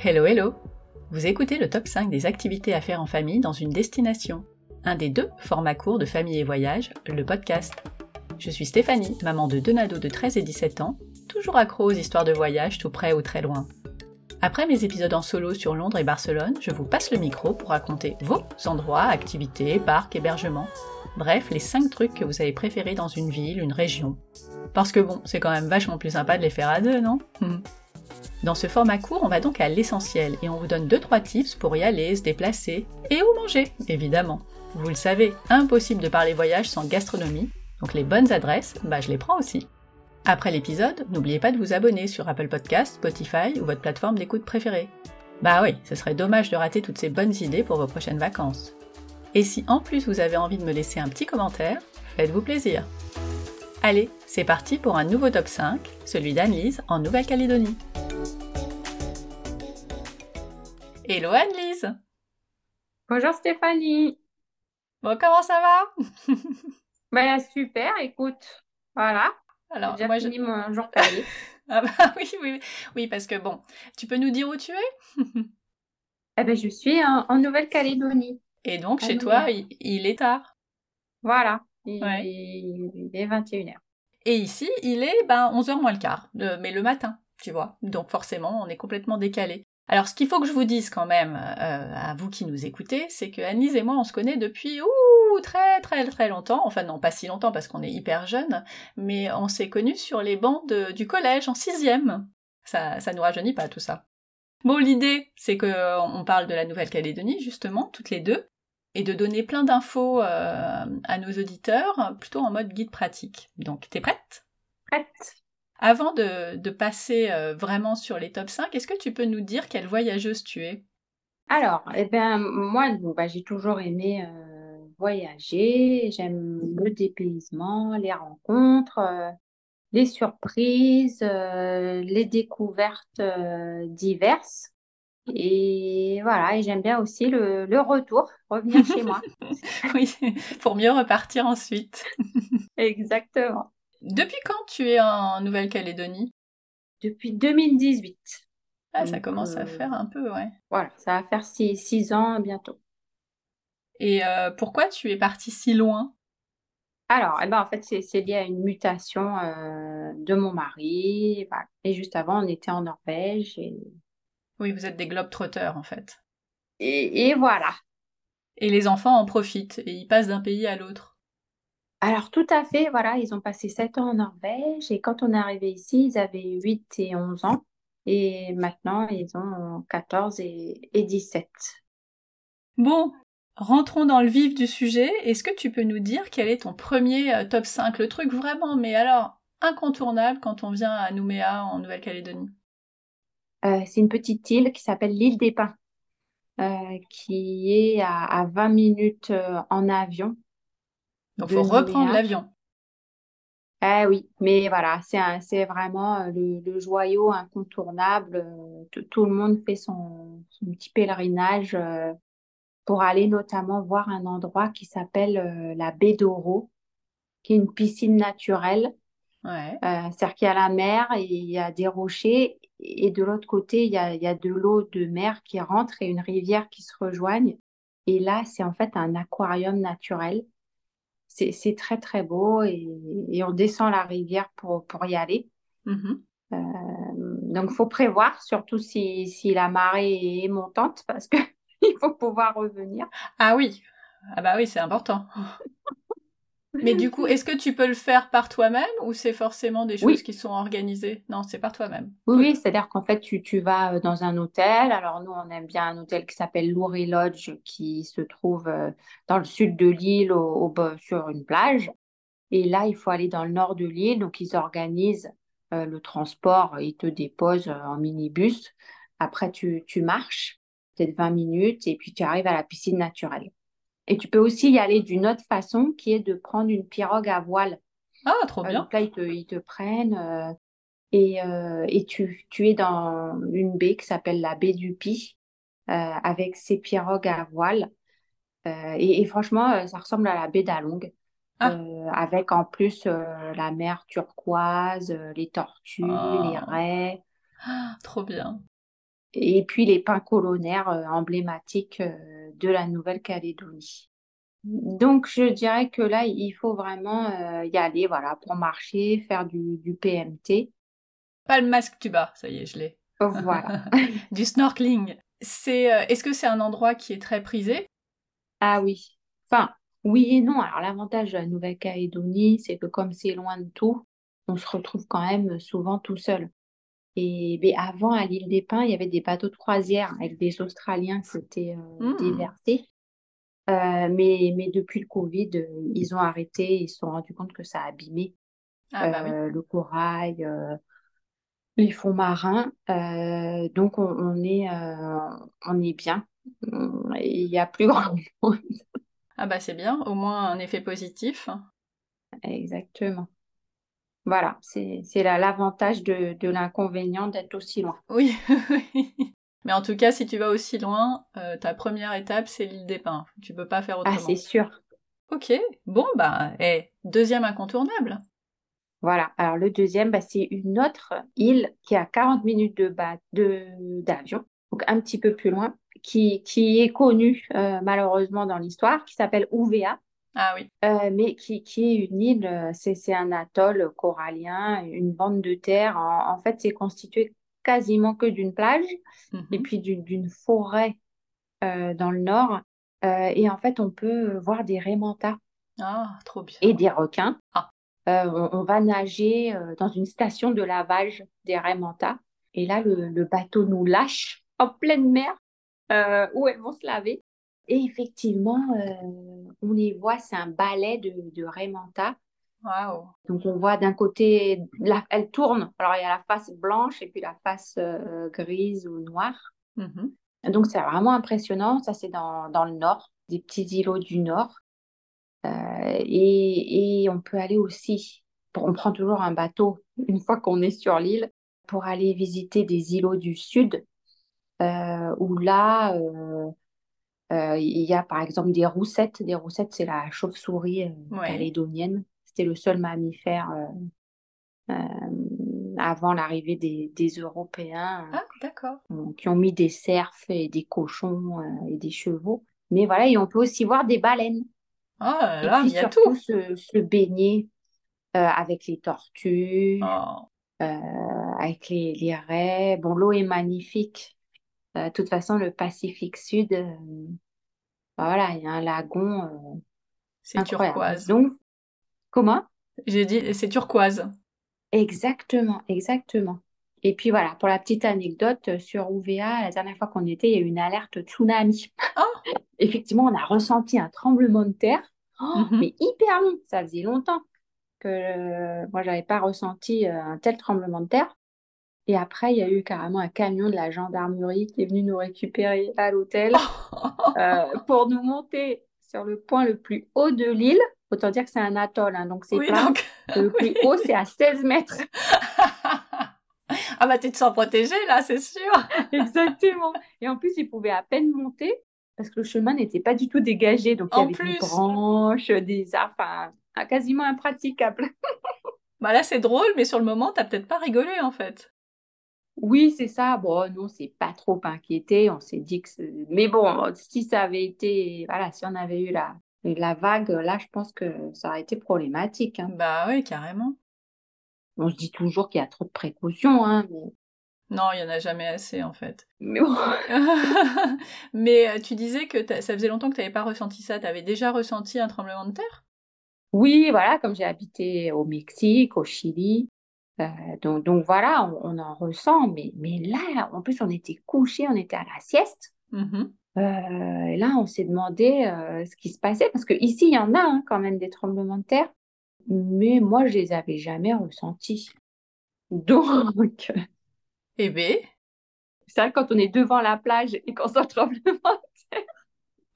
Hello hello Vous écoutez le top 5 des activités à faire en famille dans une destination. Un des deux formats courts de famille et voyage, le podcast. Je suis Stéphanie, maman de deux nados de 13 et 17 ans, toujours accro aux histoires de voyage tout près ou très loin. Après mes épisodes en solo sur Londres et Barcelone, je vous passe le micro pour raconter vos endroits, activités, parcs, hébergements, bref, les 5 trucs que vous avez préférés dans une ville, une région. Parce que bon, c'est quand même vachement plus sympa de les faire à deux, non? Dans ce format court, on va donc à l'essentiel et on vous donne 2-3 tips pour y aller, se déplacer et où manger, évidemment. Vous le savez, impossible de parler voyage sans gastronomie, donc les bonnes adresses, bah je les prends aussi. Après l'épisode, n'oubliez pas de vous abonner sur Apple Podcasts, Spotify ou votre plateforme d'écoute préférée. Bah oui, ce serait dommage de rater toutes ces bonnes idées pour vos prochaines vacances. Et si en plus vous avez envie de me laisser un petit commentaire, faites-vous plaisir. Allez, c'est parti pour un nouveau top 5, celui d'Anne-Lise en Nouvelle-Calédonie. Hello Anne-Lise Bonjour Stéphanie. Bon, comment ça va? Ben super, écoute, voilà. Alors, J'ai moi, fini mon jour férié. Ah bah oui, oui, oui, parce que bon, tu peux nous dire où tu es? Eh ben, je suis en, en Nouvelle-Calédonie. Et donc, chez toi, il est tard. Voilà, il, Ouais. il est 21h. Et ici, il est ben, 11h moins le quart, mais le matin, tu vois. Donc forcément, on est complètement décalé. Alors, ce qu'il faut que je vous dise quand même, euh, à vous qui nous écoutez, c'est que Annelise et moi, on se connaît depuis ouh, très très très longtemps. Enfin non, pas si longtemps parce qu'on est hyper jeunes, mais on s'est connus sur les bancs de- du collège en sixième. Ça, ça nous rajeunit pas tout ça. Bon, l'idée, c'est que on parle de la Nouvelle-Calédonie justement, toutes les deux, et de donner plein d'infos euh, à nos auditeurs, plutôt en mode guide pratique. Donc, t'es prête? Prête avant de, de passer euh, vraiment sur les top 5, est-ce que tu peux nous dire quelle voyageuse tu es? Alors, eh ben, moi, bon, bah, j'ai toujours aimé euh, voyager. J'aime le dépaysement, les rencontres, les surprises, les découvertes diverses. Et voilà, et j'aime bien aussi le, le retour, revenir chez moi. Oui, pour mieux repartir ensuite. Exactement. Depuis quand tu es en Nouvelle-Calédonie? Depuis 2018. Ah, ça commence à euh, faire un peu, ouais. Voilà, ça va faire six, six ans bientôt. Et euh, pourquoi tu es partie si loin? Alors, eh ben, en fait, c'est lié à une mutation euh, de mon mari. voilà. Et juste avant, on était en Norvège. Et, Oui, vous êtes des globetrotters en fait. et, et voilà. Et les enfants en profitent et ils passent d'un pays à l'autre. Alors, tout à fait, voilà, ils ont passé sept ans en Norvège. Et quand on est arrivé ici, ils avaient 8 et 11 ans. Et maintenant, ils ont 14 et, et 17. Bon, rentrons dans le vif du sujet. Est-ce que tu peux nous dire quel est ton premier euh, top 5 Le truc vraiment, mais alors incontournable quand on vient à Nouméa en Nouvelle-Calédonie Euh, c'est une petite île qui s'appelle l'île des Pins, euh, qui est à, à 20 minutes euh, en avion. Donc de faut reprendre l'avion. Ah oui, mais voilà, c'est vraiment le, le joyau incontournable. Tout, le monde fait son, son petit pèlerinage pour aller notamment voir un endroit qui s'appelle la baie d'Oro, qui est une piscine naturelle. Ouais. Euh, c'est-à-dire qu'il y a la mer et il y a des rochers, et de l'autre côté, il y a, y a de l'eau de mer qui rentre et une rivière qui se rejoignent. Et là, c'est en fait un aquarium naturel. C'est c'est très, très beau et, et on descend la rivière pour, pour y aller. Mhm. Euh, donc, il faut prévoir, surtout si, si la marée est montante, parce que il faut pouvoir revenir. Ah oui. Ah bah oui, c'est important. Mais du coup, est-ce que tu peux le faire par toi-même ou c'est forcément des choses Oui. qui sont organisées? Non, c'est par toi-même. Oui, oui, c'est-à-dire qu'en fait, tu, tu vas euh, dans un hôtel. Alors, nous, on aime bien un hôtel qui s'appelle Louré Lodge, qui se trouve euh, dans le sud de l'île, au, sur une plage. Et là, il faut aller dans le nord de l'île. Donc, ils organisent euh, le transport. Ils te déposent en minibus. Après, tu, tu marches peut-être 20 minutes et puis tu arrives à la piscine naturelle. Et tu peux aussi y aller d'une autre façon, qui est de prendre une pirogue à voile. Ah, trop Euh, bien. donc là, ils te, ils te prennent euh, et, euh, et tu, tu es dans une baie qui s'appelle la baie du Pi avec ses pirogues à voile. Et, et franchement, ça ressemble à la baie d'Along. Ah. Euh, avec en plus euh, la mer turquoise, euh, les tortues, les Oh. raies. Ah, trop bien. et puis les pins colonnaires emblématiques de la Nouvelle-Calédonie. Donc, je dirais que là, il faut vraiment y aller, voilà, pour marcher, faire du, du PMT. Pas le masque tuba, ça y est, je l'ai. Voilà. du snorkeling. C'est, est-ce que c'est un endroit qui est très prisé? Ah oui. Enfin, oui et non. Alors, l'avantage de la Nouvelle-Calédonie, c'est que comme c'est loin de tout, on se retrouve quand même souvent tout seul. Et mais avant, à l'île des Pins, il y avait des bateaux de croisière avec des Australiens qui étaient euh, mmh. déversés. Euh, mais, mais depuis le Covid, euh, ils ont arrêté, ils se sont rendus compte que ça a abîmé ah, bah le corail, les fonds marins. donc, on, est, on est bien. Il n'y a plus grand monde. Ah bah c'est bien, au moins un effet positif. Exactement. Voilà, c'est l'avantage de, de l'inconvénient d'être aussi loin. Oui, mais en tout cas, si tu vas aussi loin, euh, ta première étape, c'est l'île des Pins. Tu peux pas faire ah, autrement. Ah, c'est sûr. Ok, bon, bah, et deuxième incontournable. Voilà, alors le deuxième, bah, c'est une autre île qui est à 40 minutes de d'avion, donc un petit peu plus loin, qui, qui est connue euh, malheureusement dans l'histoire, qui s'appelle Ouvea. Ah oui. Euh, mais qui, qui, est une île, euh, c'est un atoll corallien, une bande de terre. En, fait, c'est constitué quasiment que d'une plage et mhm. puis d'une forêt euh, dans le nord. et en fait, on peut voir des raimentas. Ah, trop bien. Et des requins. Ah. On, va nager dans une station de lavage des raimentas. Et là, le, le bateau nous lâche en pleine mer où elles vont se laver. Et effectivement, euh, on les voit, c'est un ballet de, de Raymanta. Wow. Donc on voit d'un côté, elle tourne. Alors il y a la face blanche et puis la face euh, grise ou noire. Mm-hmm. Donc c'est vraiment impressionnant. Ça c'est dans, dans, le nord, des petits îlots du nord. Euh, et, et, on peut aller aussi, on prend toujours un bateau une fois qu'on est sur l'île pour aller visiter des îlots du sud, où là, il y a par exemple des roussettes. Des roussettes, c'est la chauve-souris euh, calédonienne. C'était le seul mammifère euh, avant l'arrivée des, des, Européens. Ah, d'accord. qui ont mis des cerfs et des cochons et des chevaux. Mais voilà, et on peut aussi voir des baleines. Ah, là, il y a tout. Se, se baigner avec les tortues, oh. avec les, les raies. Bon, l'eau est magnifique. Euh, de toute façon, le Pacifique Sud, euh, bah voilà, il y a un lagon. Euh, c'est turquoise. Donc, comment? J'ai dit, c'est turquoise. Exactement, exactement. Et puis voilà, pour la petite anecdote, sur UVA, la dernière fois qu'on était, il y a eu une alerte tsunami. Oh Effectivement, on a ressenti un tremblement de terre, oh, mhm. mais hyper long. Ça faisait longtemps que moi, je n'avais pas ressenti un tel tremblement de terre. Et après, il y a eu carrément un camion de la gendarmerie qui est venu nous récupérer à l'hôtel euh, pour nous monter sur le point le plus haut de l'île. Autant dire que c'est un atoll, hein, donc c'est plat. Le plus haut, c'est à 16 mètres. ah bah tu te sens protégée là, c'est sûr. Exactement. Et en plus, ils pouvaient à peine monter parce que le chemin n'était pas du tout dégagé. Donc il y avait plus. des branches, des arbres, enfin, quasiment impraticable. bah là, c'est drôle, mais sur le moment, t'as peut-être pas rigolé en fait. Oui, c'est ça. Bon, nous, on s'est pas trop inquiété. On s'est dit que. Mais bon, si ça avait été. Voilà, si on avait eu la, la vague, là, je pense que ça aurait été problématique. Hein. Bah oui, carrément. On se dit toujours qu'il y a trop de précautions, hein, mais. Non, il n'y en a jamais assez, en fait. Mais bon. mais euh, tu disais que ça faisait longtemps que tu n'avais pas ressenti ça. Tu avais déjà ressenti un tremblement de terre? Oui, voilà, comme j'ai habité au Mexique, au Chili. Euh, donc, donc, voilà, on, en ressent, mais, mais là, en plus, on était couchés, on était à la sieste. Mmh euh, là, on s'est demandé euh, ce qui se passait, parce qu'ici, il y en a hein, quand même des tremblements de terre, mais moi, je les avais jamais ressentis. Donc. Eh bien. C'est vrai, quand on est devant la plage et qu'on sent le tremblement de terre.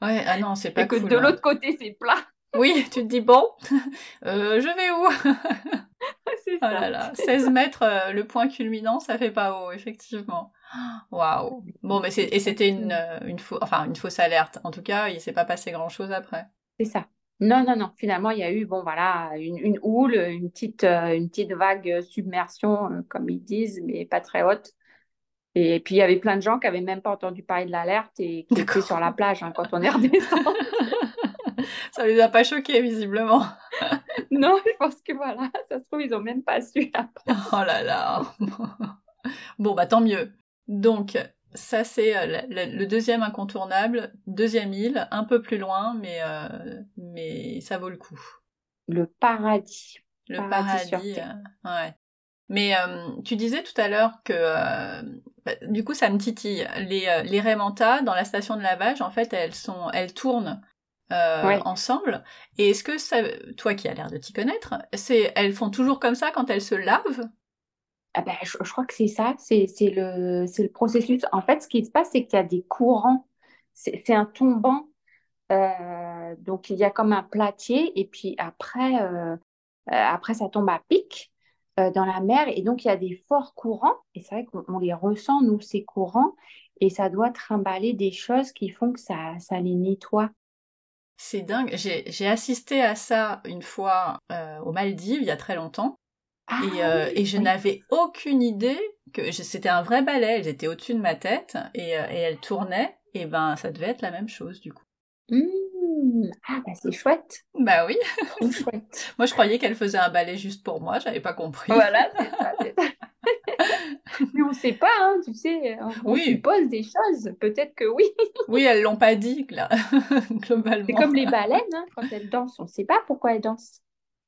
Ouais, ah non, c'est pas et que de hein. l'autre côté, c'est plat. Oui, tu te dis, bon, je vais où? C'est oh ça. là 16 mètres, euh, le point culminant, ça fait pas haut, effectivement. Waouh. Bon, mais et c'était une, euh, une, enfin, une fausse alerte. En tout cas, il s'est pas passé grand chose après. C'est ça. Non, non, non. Finalement, il y a eu, bon, voilà, une, une houle, une petite, euh, une petite vague submersion, comme ils disent, mais pas très haute. Et puis, il y avait plein de gens qui n'avaient même pas entendu parler de l'alerte et qui étaient sur la plage hein, quand on est redescendu. ça les a pas choqués, visiblement. non, je pense que voilà, ça se trouve, ils n'ont même pas su après. Oh là là. bon, bah tant mieux. Donc, ça, c'est euh, le, deuxième incontournable. Deuxième île, un peu plus loin, mais, euh, mais ça vaut le coup. Le paradis. Le paradis, euh, ouais. Mais tu disais tout à l'heure que, bah, du coup, ça me titille. Les, les Raymanta, dans la station de lavage, en fait, elles, sont, elles tournent ensemble. Et est-ce que ça, toi qui as l'air de t'y connaître, c'est, elles font toujours comme ça quand elles se lavent? Ah ben, je, crois que c'est ça, c'est le, le processus. En fait, ce qui se passe, c'est qu'il y a des courants. C'est un tombant. Euh, donc, il y a comme un platier. Et puis après, euh, euh, après ça tombe à pic dans la mer. Et donc, il y a des forts courants. Et c'est vrai qu'on les ressent, nous, ces courants. Et ça doit trimballer des choses qui font que ça, ça les nettoie. C'est dingue. J'ai assisté à ça une fois aux Maldives, il y a très longtemps. Ah euh, et, je n'avais aucune idée que c'était un vrai balai, elles étaient au-dessus de ma tête et, euh, et elles tournaient, et ben ça devait être la même chose du coup. Mmh. Ah bah c'est chouette. Bah oui. chouette. moi je croyais qu'elle faisait un balai juste pour moi, j'avais pas compris. Voilà, c'est ça, Mais on sait pas, hein, tu sais, on oui. suppose des choses, peut-être que oui. oui, elles l'ont pas dit, là, globalement. C'est comme les baleines, hein, quand elles dansent, on sait pas pourquoi elles dansent.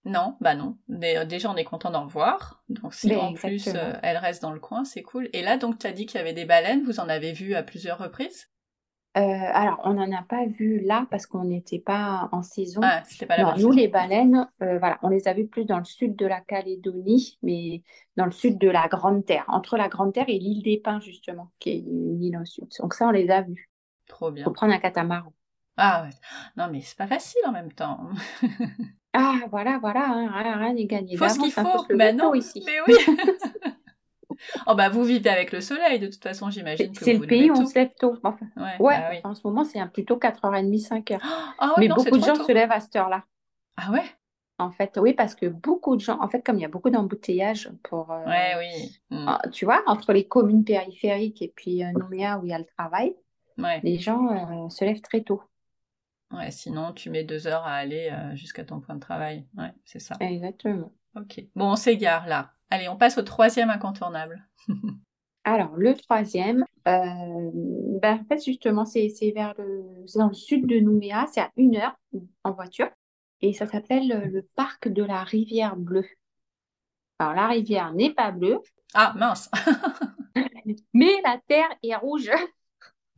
Non, bah non. Déjà, on est content d'en voir. Donc, si en plus euh, elle reste dans le coin, c'est cool. Et là, donc, tu as dit qu'il y avait des baleines. Vous en avez vu à plusieurs reprises? Euh, Alors, on n'en a pas vu là parce qu'on n'était pas en saison. Ah, c'était pas la non, Nous, les baleines, euh, voilà, on les a vues plus dans le sud de la Calédonie, mais dans le sud de la Grande Terre, entre la Grande Terre et l'île des Pins, justement, qui est une île au sud. Donc, ça, on les a vues. Trop bien. Faut prendre un catamaran. Ah ouais. Non, mais c'est pas facile en même temps. Ah, voilà, voilà, hein, rien n'est gagné. Faut ce qu'il faut. Bah non, ici. mais oui. oh bah vous vivez avec le soleil de toute façon, j'imagine. C'est le pays où on se lève tôt. Enfin, ouais, bah en ce moment c'est plutôt 4h30, 5h. Ah mais beaucoup de gens se lèvent à cette heure-là. Ah ouais? En fait, oui, parce que beaucoup de gens, en fait, comme il y a beaucoup d'embouteillages pour. Euh, ouais, oui. Hmm. Ah, tu vois, entre les communes périphériques et puis euh, Nouméa où il y a le travail, les gens euh, se lèvent très tôt. Ouais, sinon tu mets deux heures à aller jusqu'à ton point de travail. Ouais, c'est ça. Exactement. Ok. Bon, on s'égare là. Allez, on passe au troisième incontournable. Alors, le troisième, euh, ben, en fait, justement, c'est vers le, dans le sud de Nouméa, c'est à une heure en voiture, et ça s'appelle le parc de la rivière bleue. Alors, la rivière n'est pas bleue. Ah, mince Mais la terre est rouge.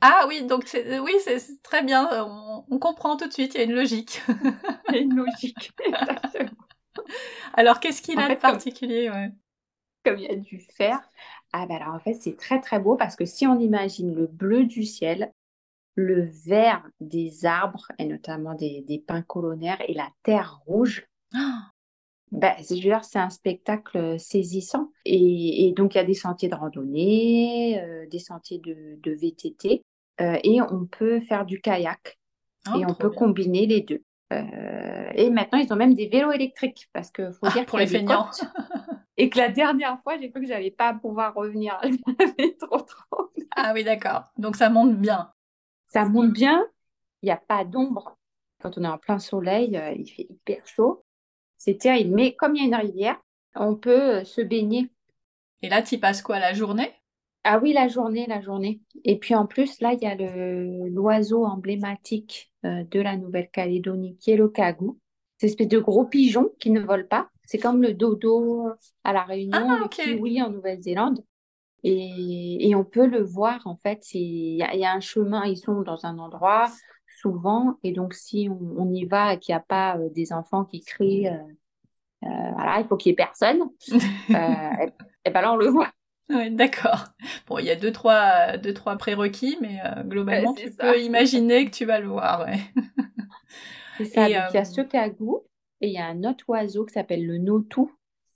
Ah oui, donc c'est, oui, c'est très bien. On, comprend tout de suite. Il y a une logique. il y a une logique. Exactement. Alors, qu'est-ce qu'il a de particulier comme, il y a du fer, ah ben alors en fait, c'est très très beau parce que si on imagine le bleu du ciel, le vert des arbres et notamment des, des pins colonnaires et la terre rouge. Ben, je veux dire, c'est un spectacle saisissant. Et, donc, il y a des sentiers de randonnée, euh, des sentiers de, de VTT, euh, et on peut faire du kayak. Ah, et on peut combiner les deux. Euh, et maintenant, ils ont même des vélos électriques parce que faut ah, dire pour les feignants. et que la dernière fois, j'ai cru que j'allais pas pouvoir revenir. trop trop. Ah oui, d'accord. Donc ça monte bien. Ça monte bien. Il n'y a pas d'ombre. Quand on est en plein soleil, il fait hyper chaud. C'est terrible. Mais comme il y a une rivière, on peut euh, se baigner. Et là, tu passes quoi la journée? Ah oui, la journée, la journée. Et puis en plus, là, il y a l'oiseau emblématique euh, de la Nouvelle-Calédonie qui est le cagou. C'est une espèce de gros pigeon qui ne vole pas. C'est comme le dodo à la Réunion, ah, le kiwi en Nouvelle-Zélande. Et, on peut le voir, en fait, il y, a un chemin, ils sont dans un endroit, souvent. Et donc, si on, y va et qu'il n'y a pas euh, des enfants qui crient, euh, euh, voilà, il faut qu'il n'y ait personne, et, ben là, on le voit. Oui, d'accord. Bon, il y a deux, trois, deux, trois prérequis, mais globalement, tu peux imaginer que tu vas le voir. Ouais. C'est ça. il y a ce cagou et il y a un autre oiseau qui s'appelle le notou,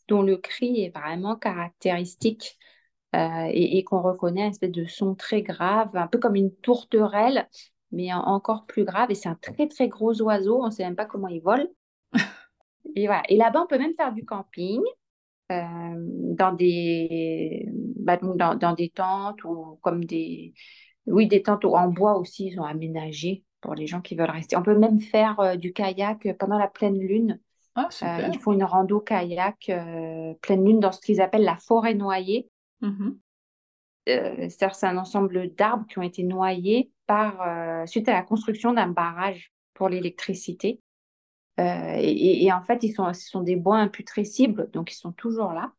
dont le cri est vraiment caractéristique. et, et qu'on reconnaît un espèce de son très grave, un peu comme une tourterelle, mais encore plus grave. Et c'est un très, très gros oiseau. On ne sait même pas comment il vole. et voilà. Et là-bas, on peut même faire du camping. Dans des bah, dans, dans, des tentes ou comme des oui des tentes en bois aussi ils ont aménagé pour les gens qui veulent rester. On peut même faire du kayak pendant la pleine lune. Ah, ils font une rando kayak pleine lune dans ce qu'ils appellent la forêt noyée. Mmh c'est-à-dire c'est un ensemble d'arbres qui ont été noyés par, suite à la construction d'un barrage pour l'électricité. Euh, et, en fait, ils sont, ce sont des bois imputrescibles, donc ils sont toujours là.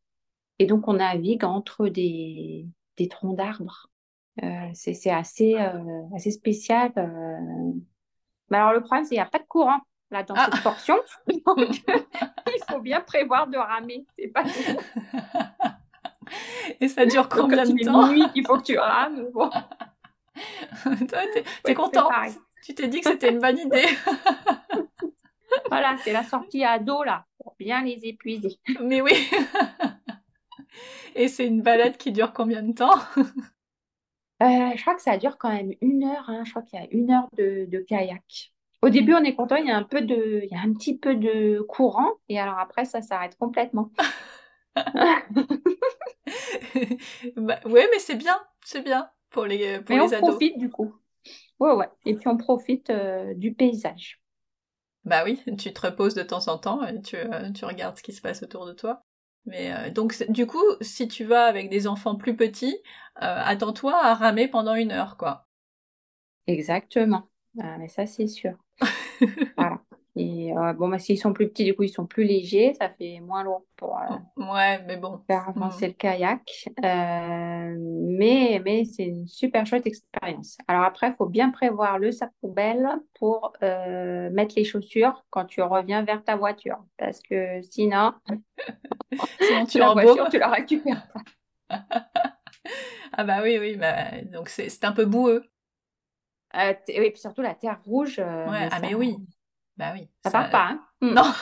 Et donc, on navigue entre des, des troncs d'arbres. Euh, c'est assez, euh, assez spécial. Mais alors, le problème, c'est qu'il n'y a pas de courant là dans cette ah. portion. Donc, il faut bien prévoir de ramer. C'est pas Et ça dure combien de temps? nuit qu'il faut que tu rames. Bon. Toi, t'es content. Tu t'es dit que c'était une bonne idée. voilà, c'est la sortie à dos là, pour bien les épuiser. Mais oui. Et c'est une balade qui dure combien de temps? Euh, Je crois que ça dure quand même une heure. Hein. Je crois qu'il y a une heure de, kayak. Au début, on est content, il y a un peu de, il y a un petit peu de courant, et alors après, ça s'arrête complètement. bah, ouais, mais c'est bien, c'est bien pour les, pour mais on profite du coup. Ouais, ouais. Et puis on profite euh, du paysage. Bah oui, tu te reposes de temps en temps et tu, euh, tu regardes ce qui se passe autour de toi. Mais euh, donc du coup, si tu vas avec des enfants plus petits, attends-toi à ramer pendant une heure, quoi. Exactement. Ah, mais ça, c'est sûr. voilà. Et euh, bon, bah, s'ils sont plus petits, du coup, ils sont plus légers, ça fait moins lourd pour euh, ouais, mais bon. faire avancer mm. le kayak. Euh, mais mais c'est une super chouette expérience. Alors après, il faut bien prévoir le sac poubelle pour mettre les chaussures quand tu reviens vers ta voiture. Parce que sinon, sinon tu la voiture, tu la récupères pas. ah bah oui, oui, bah, donc c'est un peu boueux. et puis surtout la terre rouge. ouais, ah mais oui. Bah oui. Ça, part pas, hein hmm. Non.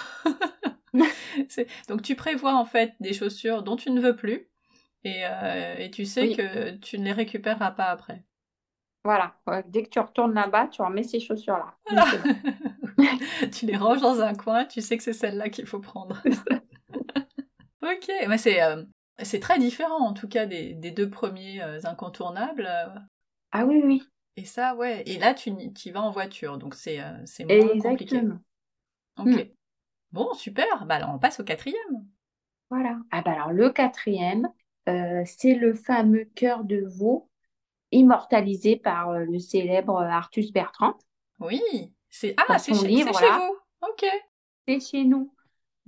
Donc tu prévois en fait des chaussures dont tu ne veux plus et, euh, et tu sais que tu ne les récupéreras pas après. Voilà, dès que tu retournes là-bas, tu remets ces chaussures-là. tu les ranges dans un coin, tu sais que c'est celle-là qu'il faut prendre. ok, mais c'est euh, c'est très différent en tout cas des, des deux premiers euh, incontournables. Ah oui, oui. Et ça, ouais. Et là, tu, y vas en voiture, donc c'est euh, c'est moins compliqué. Ok. Hmm. Bon, super. Bah alors, on passe au quatrième. Voilà. Ah bah alors, le quatrième, euh, c'est le fameux cœur de veau immortalisé par euh, le célèbre Artus Bertrand. Oui. C'est ah, c'est chez, chez vous. Ok. C'est chez nous.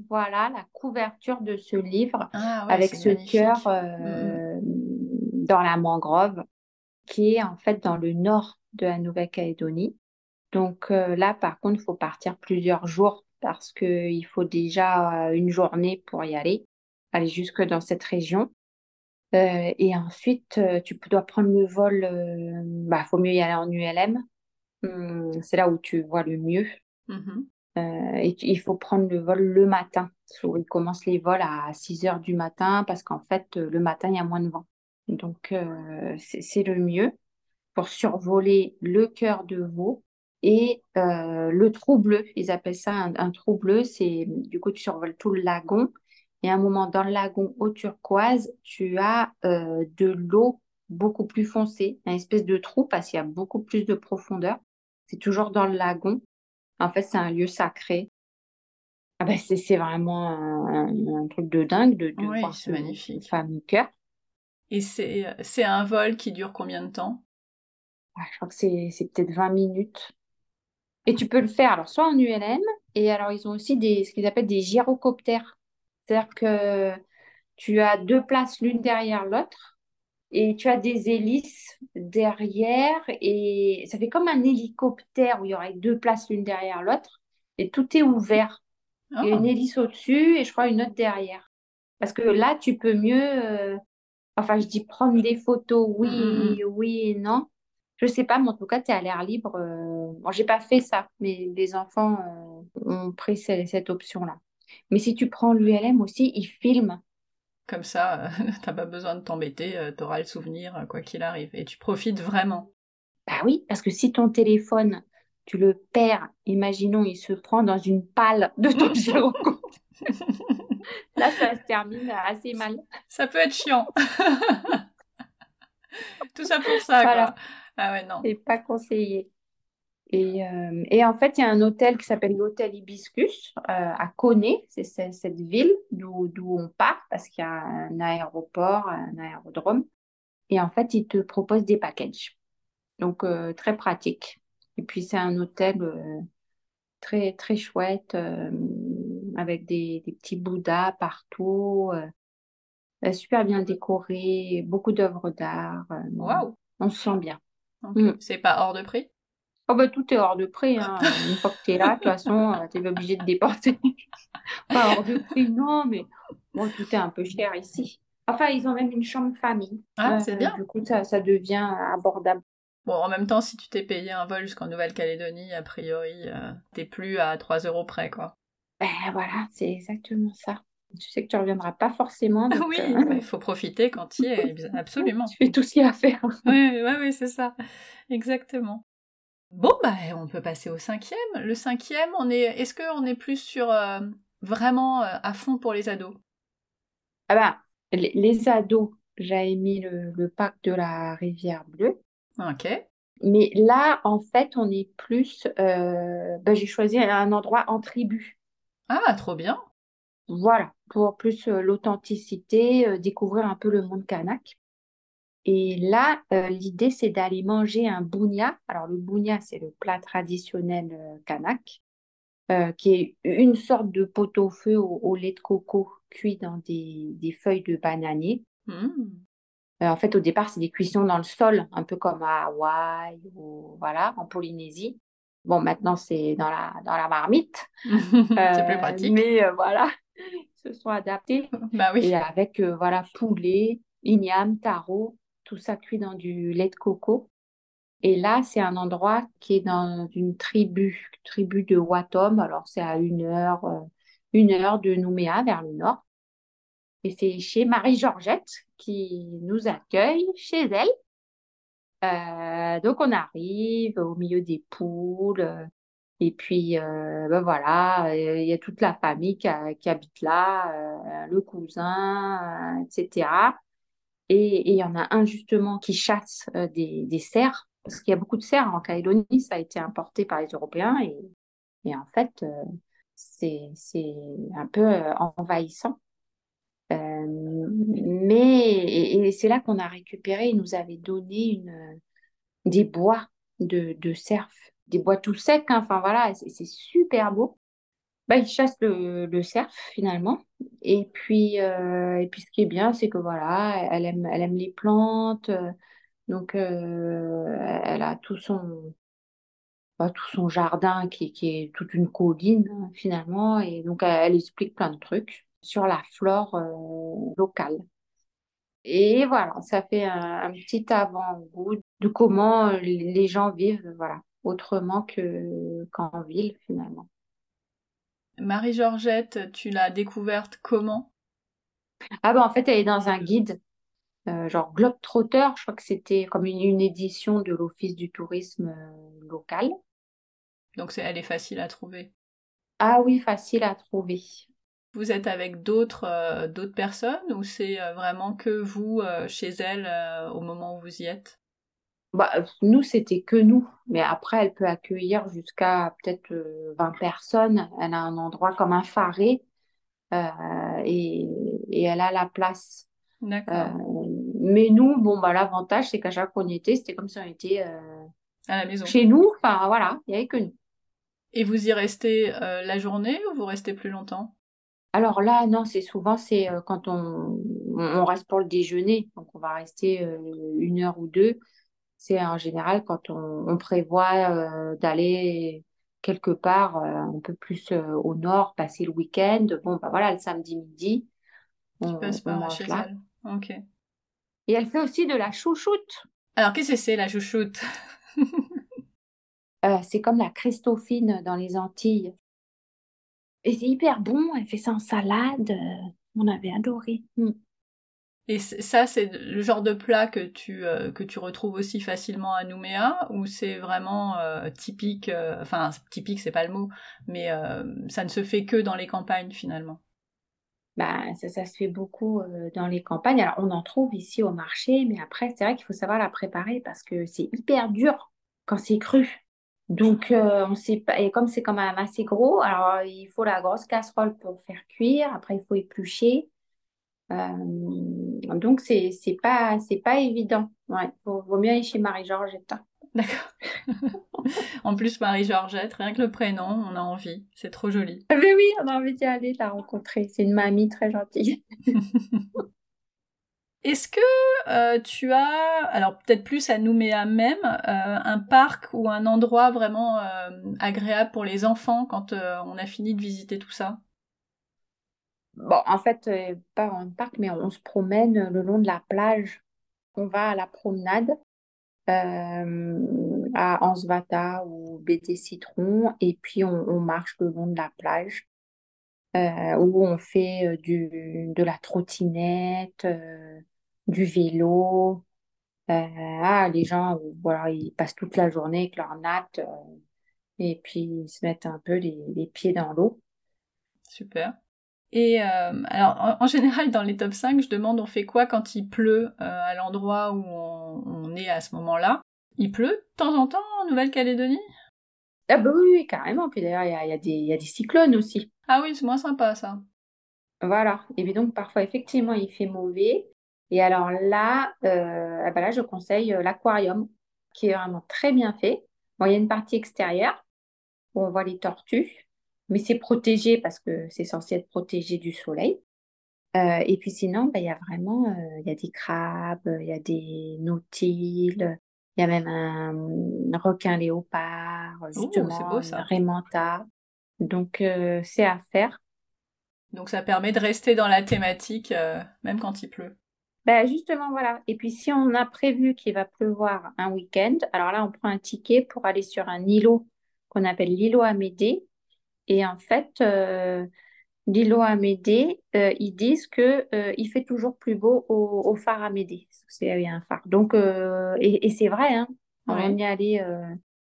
Voilà la couverture de ce livre ah avec ce cœur hmm. dans la mangrove qui est en fait dans le nord de la Nouvelle-Calédonie. Donc euh, là, par contre, il faut partir plusieurs jours parce qu'il faut déjà euh, une journée pour y aller, aller jusque dans cette région. Euh, et ensuite, tu dois prendre le vol, il bah, faut mieux y aller en ULM. Hum, c'est là où tu vois le mieux. Mmh et il faut prendre le vol le matin. Ils commencent les vols à 6 heures du matin parce qu'en fait, le matin, il y a moins de vent. Donc, euh, c'est le mieux pour survoler le cœur de veau et euh, le trou bleu. Ils appellent ça un, trou bleu. C'est du coup, tu survoles tout le lagon. Et à un moment, dans le lagon au turquoise, tu as euh, de l'eau beaucoup plus foncée, une espèce de trou parce qu'il y a beaucoup plus de profondeur. C'est toujours dans le lagon. En fait, c'est un lieu sacré. Ah ben, c'est vraiment un, truc de dingue de, de voir ce magnifique. fameux cœur. Et c'est un vol qui dure combien de temps? Je crois que c'est peut-être 20 minutes. Et tu peux le faire alors soit en ULM, et alors ils ont aussi des, ce qu'ils appellent des gyrocoptères. C'est-à-dire que tu as deux places l'une derrière l'autre, et tu as des hélices derrière, et ça fait comme un hélicoptère où il y aurait deux places l'une derrière l'autre, et tout est ouvert. Il y a une ah. hélice au-dessus et je crois une autre derrière. Parce que là, tu peux mieux euh, Enfin, je dis prendre des photos, oui, mm, mm, mm. oui et non. Je sais pas, mais en tout cas, tu es à l'air libre. Euh... Bon, j'ai pas fait ça, mais les enfants euh, ont pris cette, option-là. Mais si tu prends l'ULM aussi, ils filment. Comme ça, tu t'as pas besoin de t'embêter, euh, tu auras le souvenir, euh, quoi qu'il arrive. Et tu profites vraiment. Bah oui, parce que si ton téléphone, tu le perds, imaginons, il se prend dans une palle de ton gyrocompte. Là, ça se termine assez mal. Ça peut être chiant. Tout ça pour ça, quoi. Ah ouais, non. C'est pas conseillé. Et, euh, et, en fait, il y a un hôtel qui s'appelle l'hôtel Hibiscus euh, à Koné, c'est cette ville d'où on part parce qu'il y a un aéroport, un aérodrome. Et en fait, ils te proposent des packages. Donc, euh, très pratique. Et puis, c'est un hôtel très, très chouette avec des, des, petits bouddhas partout. super bien décoré, beaucoup d'œuvres d'art. Waouh! On se sent bien. Mm. C'est pas hors de prix? Oh bah, tout est hors de prix. Hein. Une fois que tu es là, de toute façon, euh, tu es obligé de dépenser. pas hors de prix, non, mais bon, tout est un peu cher ici. Enfin, ils ont même une chambre famille. Ah, c'est bien. Du coup, ça, ça devient abordable. Bon, en même temps, si tu t'es payé un vol jusqu'en Nouvelle-Calédonie, a priori, euh, t'es plus à 3 euros près, quoi. Ben voilà, c'est exactement ça. Tu sais que tu reviendras pas forcément. oui, euh, il faut profiter quand tu y es, absolument. tu fais tout ce qu'il y a à faire. oui, oui, oui c'est ça. Exactement. Bon, bah, on peut passer au cinquième. Le cinquième, on est, est-ce qu'on est plus sur euh, vraiment euh, à fond pour les ados? Ah bah, les, ados, j'avais mis le, parc de la Rivière Bleue. Ok. Mais là, en fait, on est plus. Euh, bah, j'ai choisi un endroit en tribu. Ah, trop bien. Voilà, pour plus l'authenticité, découvrir un peu le monde kanak. Et là, euh, l'idée, c'est d'aller manger un bougna. Alors, le bougna, c'est le plat traditionnel euh, kanak, euh, qui est une sorte de pot-au-feu au, lait de coco cuit dans des, feuilles de bananier. Mmh. en fait, au départ, c'est des cuissons dans le sol, un peu comme à Hawaï ou voilà, en Polynésie. Bon, maintenant, c'est dans la, dans la marmite. c'est plus pratique. Mais voilà, ils se sont adaptés. bah oui. Et avec, voilà, poulet, igname, taro, tout ça cuit dans du lait de coco. Et là, c'est un endroit qui est dans une tribu, tribu de Watom. Alors, c'est à une heure, euh, une heure de Nouméa, vers le nord. Et c'est chez Marie-Georgette qui nous accueille chez elle. Euh, donc, on arrive au milieu des poules. et puis, euh, ben voilà, il y a toute la famille qui, habite là, le cousin, etc. Et il y en a un justement qui chasse euh, des, des, cerfs, parce qu'il y a beaucoup de cerfs en Calédonie, ça a été importé par les Européens. Et, et en fait, euh, c'est un peu euh, envahissant. Mais et, c'est là qu'on a récupéré, ils nous avaient donné une, des bois de, cerfs, des bois tout secs, hein. enfin voilà, c'est super beau. Bah, il chasse le, cerf finalement. Et puis, euh, et puis ce qui est bien, c'est que voilà, elle aime, elle aime les plantes. Euh, donc, euh, elle a tout son, bah, tout son jardin qui, qui est toute une colline finalement. Et donc, elle, explique plein de trucs sur la flore locale. Et voilà, ça fait un, petit avant-goût de comment les gens vivent voilà, autrement que, qu'en ville finalement. Marie-Georgette, tu l'as découverte comment? Ah bah en fait, elle est dans un guide, euh, genre Globetrotter, je crois que c'était comme une, édition de l'Office du tourisme euh, local. Donc elle est facile à trouver. Ah oui, facile à trouver. Vous êtes avec d'autres euh, d'autres personnes ou c'est vraiment que vous chez elle au moment où vous y êtes? Bah, nous, c'était que nous. Mais après, elle peut accueillir jusqu'à peut-être 20 euh, personnes. Elle a un endroit comme un faré euh, et, et, elle a la place. D'accord. Euh, mais nous, bon, bah, l'avantage, c'est qu'à chaque fois qu'on y était, c'était comme si on était à la maison. Chez nous, enfin voilà, il n'y avait que nous. Et vous y restez la journée ou vous restez plus longtemps? Alors là, non, c'est souvent c'est quand on, on, reste pour le déjeuner, donc on va rester une heure ou deux c'est en général quand on, prévoit euh, d'aller quelque part euh, un peu plus euh, au nord, passer le week-end. Bon, bah voilà, le samedi midi, on, passe chez Elle. Ok. Et elle fait aussi de la chouchoute. Alors, qu'est-ce que c'est la chouchoute? C'est comme la Christophine dans les Antilles. Et c'est hyper bon, elle fait ça en salade. On avait adoré. Mm. Et ça, c'est le genre de plat que tu, euh, que tu retrouves aussi facilement à Nouméa, ou c'est vraiment euh, typique, euh, enfin typique c'est pas le mot, mais ça ne se fait que dans les campagnes finalement? Bah, ça, ça se fait beaucoup euh, dans les campagnes. Alors, on en trouve ici au marché, mais après, c'est vrai qu'il faut savoir la préparer parce que c'est hyper dur quand c'est cru. Donc, euh, on sait pas, et comme c'est quand même assez gros, alors il faut la grosse casserole pour faire cuire. Après, il faut éplucher. Euh, donc, c'est pas, pas évident. Ouais, vaut, vaut mieux aller chez Marie-Georgette. D'accord. en plus, Marie-Georgette, rien que le prénom, on a envie. C'est trop joli. Mais oui, on a envie d'y aller, de la rencontrer. C'est une mamie très gentille. Est-ce que euh, tu as, alors peut-être plus à Nouméa même, euh, un parc ou un endroit vraiment euh, agréable pour les enfants quand on a fini de visiter tout ça? Bon, en fait, pas un parc, mais on se promène le long de la plage. On va à la promenade à Ansvata ou BT Citron et puis on, marche le long de la plage où on fait du, de la trottinette du vélo. Euh, ah, les gens, voilà, ils passent toute la journée avec leur natte euh, et puis ils se mettent un peu les, les pieds dans l'eau. Super. Et euh, alors, en, général, dans les top 5, je demande on fait quoi quand il pleut à l'endroit où on, on, est à ce moment-là? Il pleut de temps en temps en Nouvelle-Calédonie? Ah bah oui, oui, carrément. Puis d'ailleurs, il y a, y, y a, des cyclones aussi. Ah oui, c'est moins sympa ça. Voilà. Et puis donc, parfois, effectivement, il fait mauvais. Et alors là, euh, ah bah là je conseille euh, l'aquarium, qui est vraiment très bien fait. Bon, il y a une partie extérieure où on voit les tortues, mais c'est protégé parce que c'est censé être protégé du soleil. Euh, et puis sinon, bah, il y a vraiment euh, y a des crabes, il y a des nautiles, il y a même un, requin léopard, oh, justement, oh, beau, ça. un rémanta. Donc c'est à faire. Donc ça permet de rester dans la thématique même quand il pleut. Ben justement, voilà. Et puis, si on a prévu qu'il va pleuvoir un week-end, alors là, on prend un ticket pour aller sur un îlot qu'on appelle l'îlot Amédée. Et en fait, euh, l'îlot Amédée, euh, ils disent que euh, il fait toujours plus beau au, au phare Amédée. C'est un phare. Donc, euh, et, et c'est vrai, hein, on y allait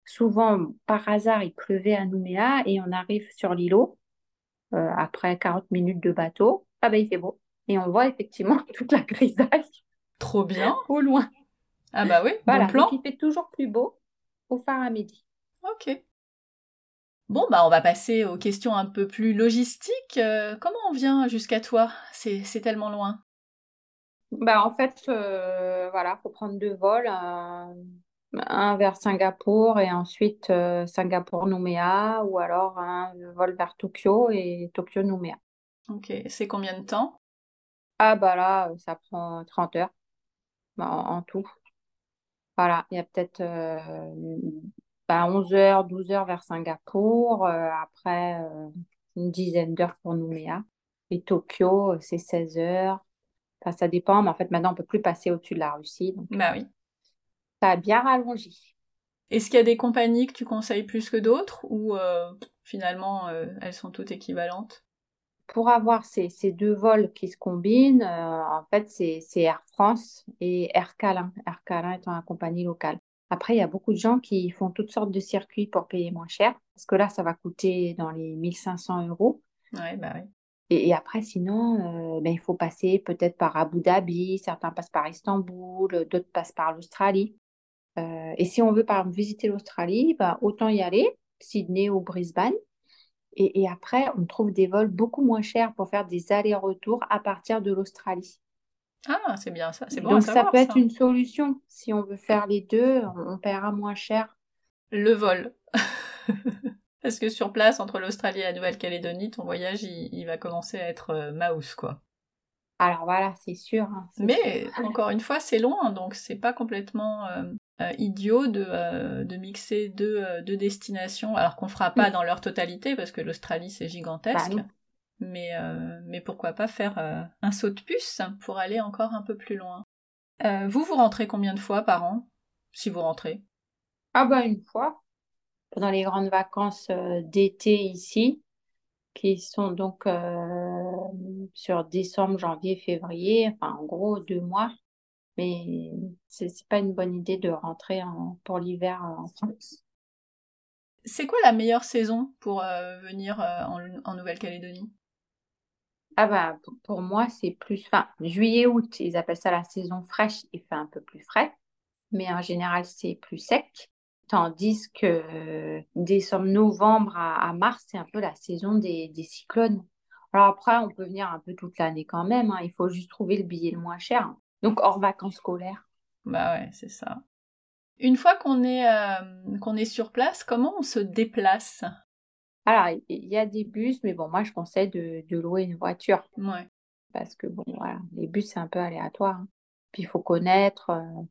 souvent par hasard, il pleuvait à Nouméa et on arrive sur l'îlot après 40 minutes de bateau. Ah ben, il fait beau et on voit effectivement toute la grisaille. Trop bien. Au loin. Ah bah oui, voilà, bon plan. Donc il fait toujours plus beau au phare à midi. Ok. Bon, bah on va passer aux questions un peu plus logistiques. Euh, comment on vient jusqu'à toi? C'est tellement loin. Bah en fait, euh, voilà, faut prendre deux vols, un, un vers Singapour et ensuite euh, Singapour-Nouméa ou alors un vol vers Tokyo et Tokyo-Nouméa. Ok, c'est combien de temps? Ah bah là, ça prend 30 heures bah, en, en tout. Voilà, il y a peut-être euh, bah, 11 heures, 12 heures vers Singapour, euh, après euh, une dizaine d'heures pour Nouméa. Et Tokyo, c'est 16 heures. Enfin, ça dépend, mais en fait, maintenant, on peut plus passer au-dessus de la Russie. Donc, Bah oui. ça a bien rallongé. Est-ce qu'il y a des compagnies que tu conseilles plus que d'autres ou euh, finalement euh, elles sont toutes équivalentes? Pour avoir ces, ces deux vols qui se combinent, euh, en fait, c'est Air France et Air Calin. Air Calin étant la compagnie locale. Après, il y a beaucoup de gens qui font toutes sortes de circuits pour payer moins cher, parce que là, ça va coûter dans les 1500 euros. Ouais, bah oui. Et, et après, sinon, euh, ben, il faut passer peut-être par Abu Dhabi, certains passent par Istanbul, d'autres passent par l'Australie. Euh, et si on veut, par exemple, visiter l'Australie, ben, autant y aller, Sydney ou Brisbane. Et, et après, on trouve des vols beaucoup moins chers pour faire des allers-retours à partir de l'Australie. Ah, c'est bien ça, c'est bon à Donc, ça savoir peut être ça. une solution. Si on veut faire les deux, on, on paiera moins cher. Le vol. Parce que sur place, entre l'Australie et la Nouvelle-Calédonie, ton voyage, il, il va commencer à être euh, mouse, quoi. Alors voilà, c'est sûr. hein, Mais sûr. encore une fois, c'est loin, donc c'est pas complètement euh, euh, idiot de, euh, de mixer deux, euh, deux destinations, alors qu'on fera pas Mm. dans leur totalité, parce que l'Australie c'est Bah gigantesque. non. Mais, mais pourquoi pas faire un saut de puce pour aller encore un peu plus loin. Vous, vous rentrez combien de fois par an Si vous rentrez? Ah bah une fois, pendant les grandes vacances d'été ici, qui sont donc euh, sur décembre, janvier, février, enfin en gros deux mois. Mais c'est c'est pas une bonne idée de rentrer en- pour l'hiver en France. C'est quoi la meilleure saison pour euh, venir euh, en, en Nouvelle-Calédonie? Ah bah, pour- moi, c'est plus, enfin, juillet-août, ils appellent ça la saison fraîche, il fait un peu plus frais, mais en général, c'est plus sec. Tandis que euh, décembre, novembre à, à mars, c'est un peu la saison des, des cyclones. Alors après, on peut venir un peu toute l'année quand même, hein, il faut juste trouver le billet le moins cher. Donc hors vacances scolaires. Bah ouais, c'est ça. Une fois qu'on est, euh, qu'on est sur place, comment on se déplace? Alors, il y a des bus, mais bon, moi, je conseille de, de louer une voiture. Ouais, parce que bon, voilà, les bus, c'est un peu aléatoire. hein. Puis il faut connaître, euh,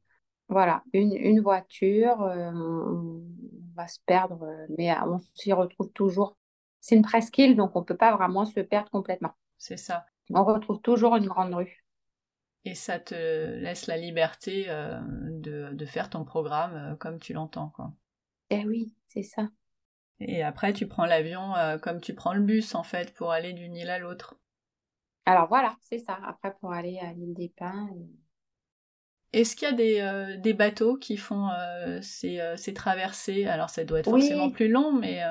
voilà, une, une voiture, euh, on, va se perdre, mais on s'y retrouve toujours. C'est une presqu'île, donc on ne peut pas vraiment se perdre complètement. c'est ça. On retrouve toujours une grande rue. Et ça te laisse la liberté euh, de, de faire ton programme euh, comme tu l'entends, quoi. Eh oui, c'est ça. Et après, tu prends l'avion euh, comme tu prends le bus, en fait, pour aller d'une île à l'autre. Alors voilà, c'est ça. Après, pour aller à l'île des Pins. Est-ce qu'il y a des, des bateaux qui font ces, ces traversées? Alors, ça doit être Oui. forcément plus long, mais...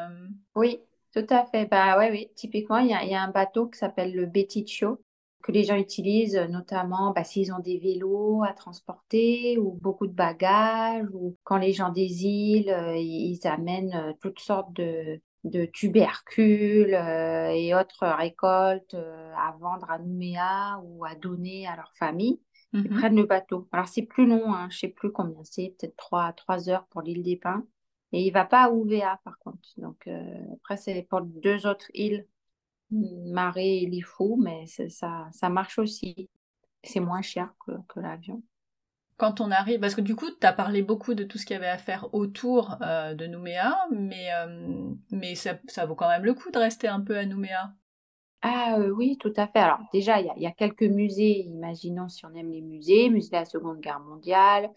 Oui, tout à fait. Bah ouais, oui. Typiquement, il y a, il y a un bateau qui s'appelle le Betticcio que les gens utilisent euh, notamment bah, s'ils ont des vélos à transporter ou beaucoup de bagages ou quand les gens des îles, euh, ils amènent euh, toutes sortes de, de tubercules euh, et autres récoltes euh, à vendre à Nouméa ou à donner à leur famille. Ils mhm. prennent le bateau. Alors c'est plus long, hein, je sais plus combien c'est, peut-être trois, trois heures pour l'île des Pins. Et il va pas à Ouvéa par contre. Donc après c'est pour deux autres îles, Marais et Lifou, mais ça, ça marche aussi. C'est moins cher que, que l'avion. Quand on arrive, parce que du coup, tu as parlé beaucoup de tout ce qu'il y avait à faire autour euh, de Nouméa, mais, euh, mais ça, ça vaut quand même le coup de rester un peu à Nouméa. Ah euh, oui, tout à fait. Alors déjà, il y y a quelques musées, imaginons si on aime les musées, musée de la Seconde Guerre mondiale,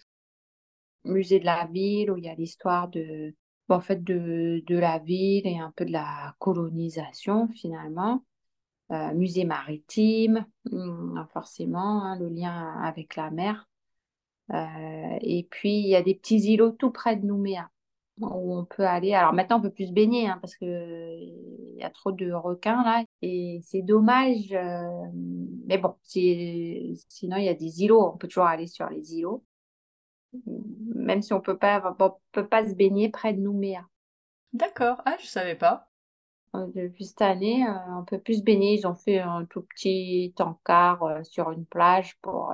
musée de la ville où il y a l'histoire de, en fait, de, de la ville et un peu de la colonisation finalement. Euh, musée maritime, hum, forcément, hein, le lien avec la mer. Euh, et puis, il y a des petits îlots tout près de Nouméa où on peut aller. Alors maintenant, on peut plus se baigner hein, parce que il y a trop de requins là et c'est dommage. euh, mais bon, si- sinon il y a des îlots, on peut toujours aller sur les îlots, même si on peut pas, on peut pas se baigner près de Nouméa. D'accord, ah, je savais pas. Euh, Depuis cette année, euh, on peut plus se baigner. Ils ont fait un tout petit encart euh, sur une plage pour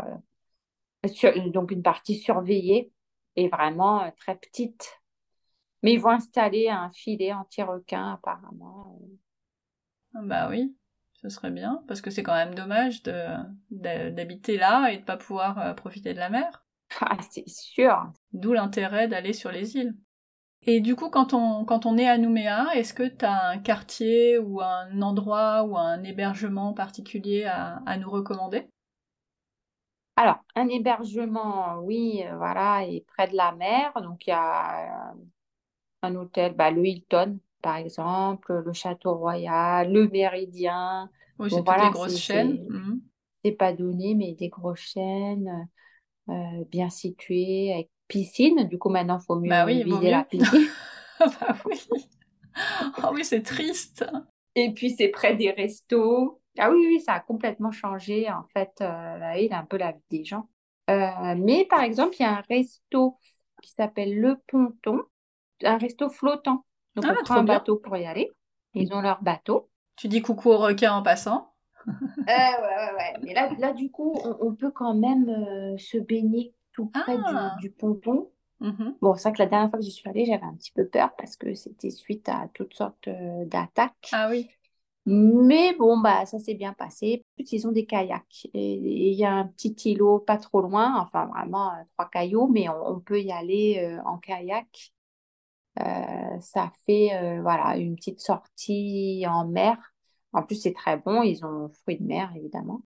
sur- donc une partie surveillée et vraiment très petite. Mais ils vont installer un filet anti-requin apparemment. Ah Bah oui, ce serait bien, parce que c'est quand même dommage de, de- d'habiter là et de pas pouvoir profiter de la mer. Ah, c'est sûr. D'où l'intérêt d'aller sur les îles. Et du coup, quand on, quand on est à Nouméa, est-ce que tu as un quartier ou un endroit ou un hébergement particulier à, à nous recommander? Alors, un hébergement, oui, euh, voilà, est près de la mer. Donc, il y a euh, un hôtel, bah, le Hilton, par exemple, le Château Royal, le Méridien. Oui, c'est voilà, les grosses chaînes. c'est- Mhm. C'est pas donné, mais des grosses chaînes, bien situées, avec piscine. Du coup, maintenant, il faut mieux Bah oui, viser la piscine. bah oui. Oh oui, c'est triste. Et puis, c'est près des restos. Ah oui, oui, ça a complètement changé, en fait, euh, la ville, un peu la vie des gens. Euh, mais par exemple, il y a un resto qui s'appelle Le Ponton, un resto flottant. Donc, Ah, on prend un bien. bateau pour y aller. Ils ont leur bateau. Tu dis coucou aux requins en passant. Euh, ouais, ouais, ouais. Mais là, là du coup, on, on peut quand même euh, se baigner tout près du, Ah. du ponton. Mhm. Bon, c'est vrai que la dernière fois que j'y suis allée, j'avais un petit peu peur parce que c'était suite à toutes sortes euh, d'attaques. Ah oui. Mais bon, bah, ça s'est bien passé. Plus, ils ont des kayaks. Et il y a un petit îlot pas trop loin, enfin vraiment euh, trois cailloux, mais on, on peut y aller en kayak. Ça fait voilà, une petite sortie en mer. En plus, c'est très bon. Ils ont fruits de mer, évidemment.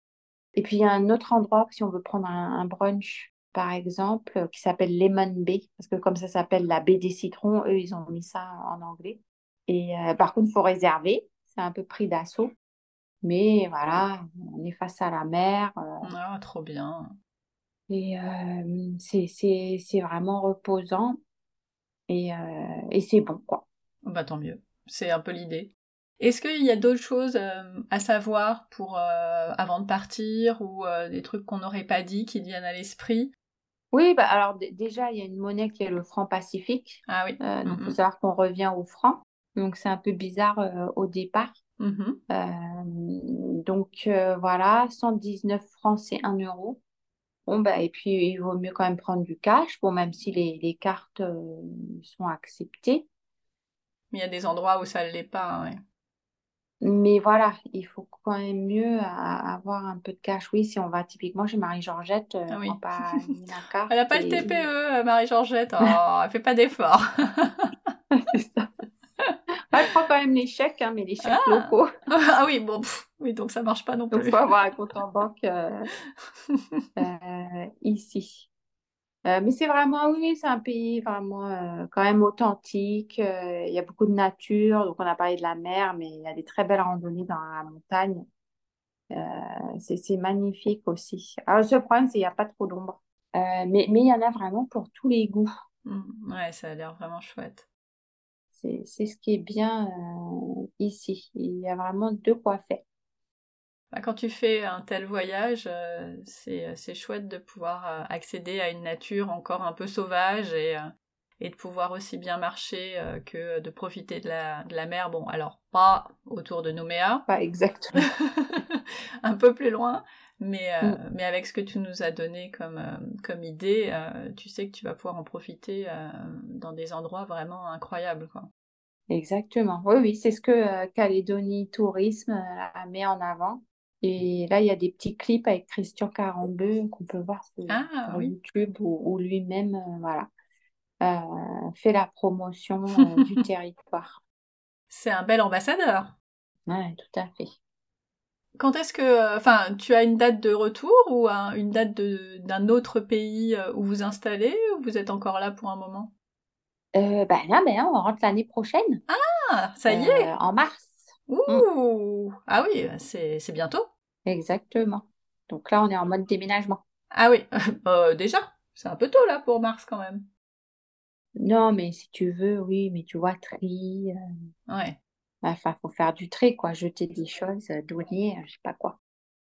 Et puis, il y a un autre endroit, si on veut prendre un, un brunch, par exemple, euh, qui s'appelle Lemon Bay. Parce que comme ça s'appelle la baie des citrons, eux, ils ont mis ça en anglais. Et euh, par contre, il faut réserver. C'est un peu pris d'assaut. Mais voilà, on est face à la mer. euh, Ah, trop bien. et euh, c'est, vraiment reposant. Et, et c'est bon, quoi. Bah tant mieux. C'est un peu l'idée. Est-ce qu'il y a d'autres choses euh, à savoir pour euh, avant de partir ou euh, des trucs qu'on n'aurait pas dit qui viennent à l'esprit? Oui, bah alors déjà, il y a une monnaie qui est le franc pacifique. Ah oui. donc, il faut savoir qu'on revient au franc. Donc, c'est un peu bizarre au départ. Mm-hmm. donc, voilà, 119 francs, c'est 1 euro. Bon, bah, et puis, il vaut mieux quand même prendre du cash, bon, même si les, les cartes sont acceptées. Mais il y a des endroits où ça ne l'est pas. Ouais. Mais voilà, il faut quand même mieux avoir un peu de cash. Oui, si on va typiquement chez Marie-Georgette, euh, ah pas Elle n'a pas le TPE, euh, Marie-Georgette. Oh, elle fait pas d'efforts. C'est ça. elle prend quand même les chèques, hein, mais les chèques ah. locaux. ah oui, bon, oui, donc ça marche pas non plus. Donc, il faut avoir un compte en banque euh, ici. Euh, mais c'est vraiment, oui, c'est un pays vraiment euh, quand même authentique. Euh, il y a beaucoup de nature. Donc, on a parlé de la mer, mais il y a des très belles randonnées dans la montagne. c'est magnifique aussi. Alors, le seul problème, c'est qu'il n'y a pas trop d'ombre. mais, mais il y en a vraiment pour tous les goûts. Mmh, ouais, ça a l'air vraiment chouette. C'est ce qui est bien ici. Il y a vraiment de quoi faire. Bah, quand tu fais un tel voyage, euh, euh, c'est chouette de pouvoir euh, accéder à une nature encore un peu sauvage et, et de pouvoir aussi bien marcher que de profiter de la, de la, mer. Bon, alors pas autour de Nouméa. Pas exactement. un peu plus loin. Mais, mm. mais avec ce que tu nous as donné comme, comme idée, tu sais que tu vas pouvoir en profiter dans des endroits vraiment incroyables. Quoi. Exactement. Oui, oui, c'est ce que Calédonie Tourisme met en avant. Et là, il y a des petits clips avec Christian 42 qu'on peut voir sur, ah, YouTube où, lui-même euh, voilà, euh, fait la promotion euh, du territoire. C'est un bel ambassadeur. Oui, tout à fait. Quand est-ce que, enfin, tu as une date de retour ou une date d'un autre pays où vous installez ou vous êtes encore là pour un moment? Ben là, ben, on rentre l'année prochaine. Ah, ça y est. En mars. Mm. Ouh Ah oui, c'est bientôt. Exactement. Donc là, on est en mode déménagement. Ah oui, euh, déjà, c'est un peu tôt là pour mars quand même. Non, mais si tu veux, oui, mais tu vois, tri. Euh, ouais. Enfin, faut faire du tri, quoi, jeter des choses, euh, donner, je sais pas quoi.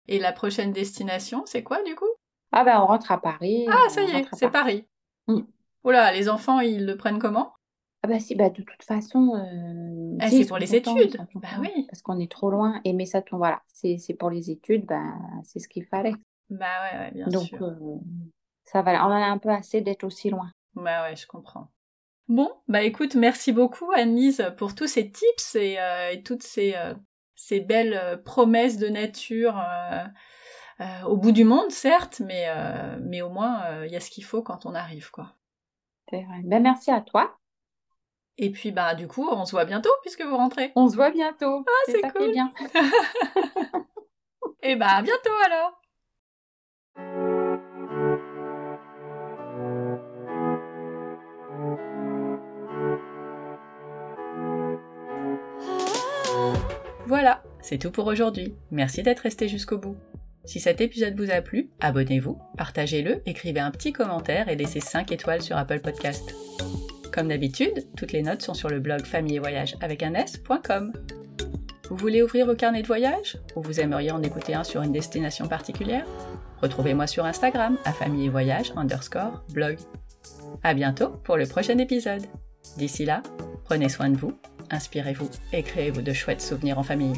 Et la prochaine destination, c'est quoi du coup? Ah ben, on rentre à Paris. Ah, ça y est, c'est Paris. Mm. Oula, les enfants, ils le prennent comment? Ah bah si, bah de toute façon, euh, ah, c'est pour les études. Bah oui. Parce qu'on est trop loin. Et mais ça, voilà, c'est pour les études, bah, c'est ce qu'il fallait. Bah ouais, ouais bien Donc, sûr. Euh, ça va, on en a un peu assez d'être aussi loin. Bah ouais, je comprends. Bon, bah écoute, merci beaucoup Annelise pour tous ces tips et, euh, toutes ces, ces belles promesses de nature au bout du monde, certes, mais, mais au moins il y a ce qu'il faut quand on arrive, quoi. C'est. Ben, merci à toi. Et puis bah du coup, on se voit bientôt puisque vous rentrez. On se voit bientôt. Ah, c'est cool. bien. Et bah à bientôt alors. Voilà, c'est tout pour aujourd'hui. Merci d'être resté jusqu'au bout. Si cet épisode vous a plu, abonnez-vous, partagez-le, écrivez un petit commentaire et laissez 5 étoiles sur Apple Podcast. Comme d'habitude, toutes les notes sont sur le blog famille et voyage avec un s.com. Vous voulez ouvrir vos carnets de voyage ou vous aimeriez en écouter un sur une destination particulière? Retrouvez-moi sur Instagram à famille et voyage underscore blog. À bientôt pour le prochain épisode. D'ici là, prenez soin de vous, inspirez-vous et créez-vous de chouettes souvenirs en famille.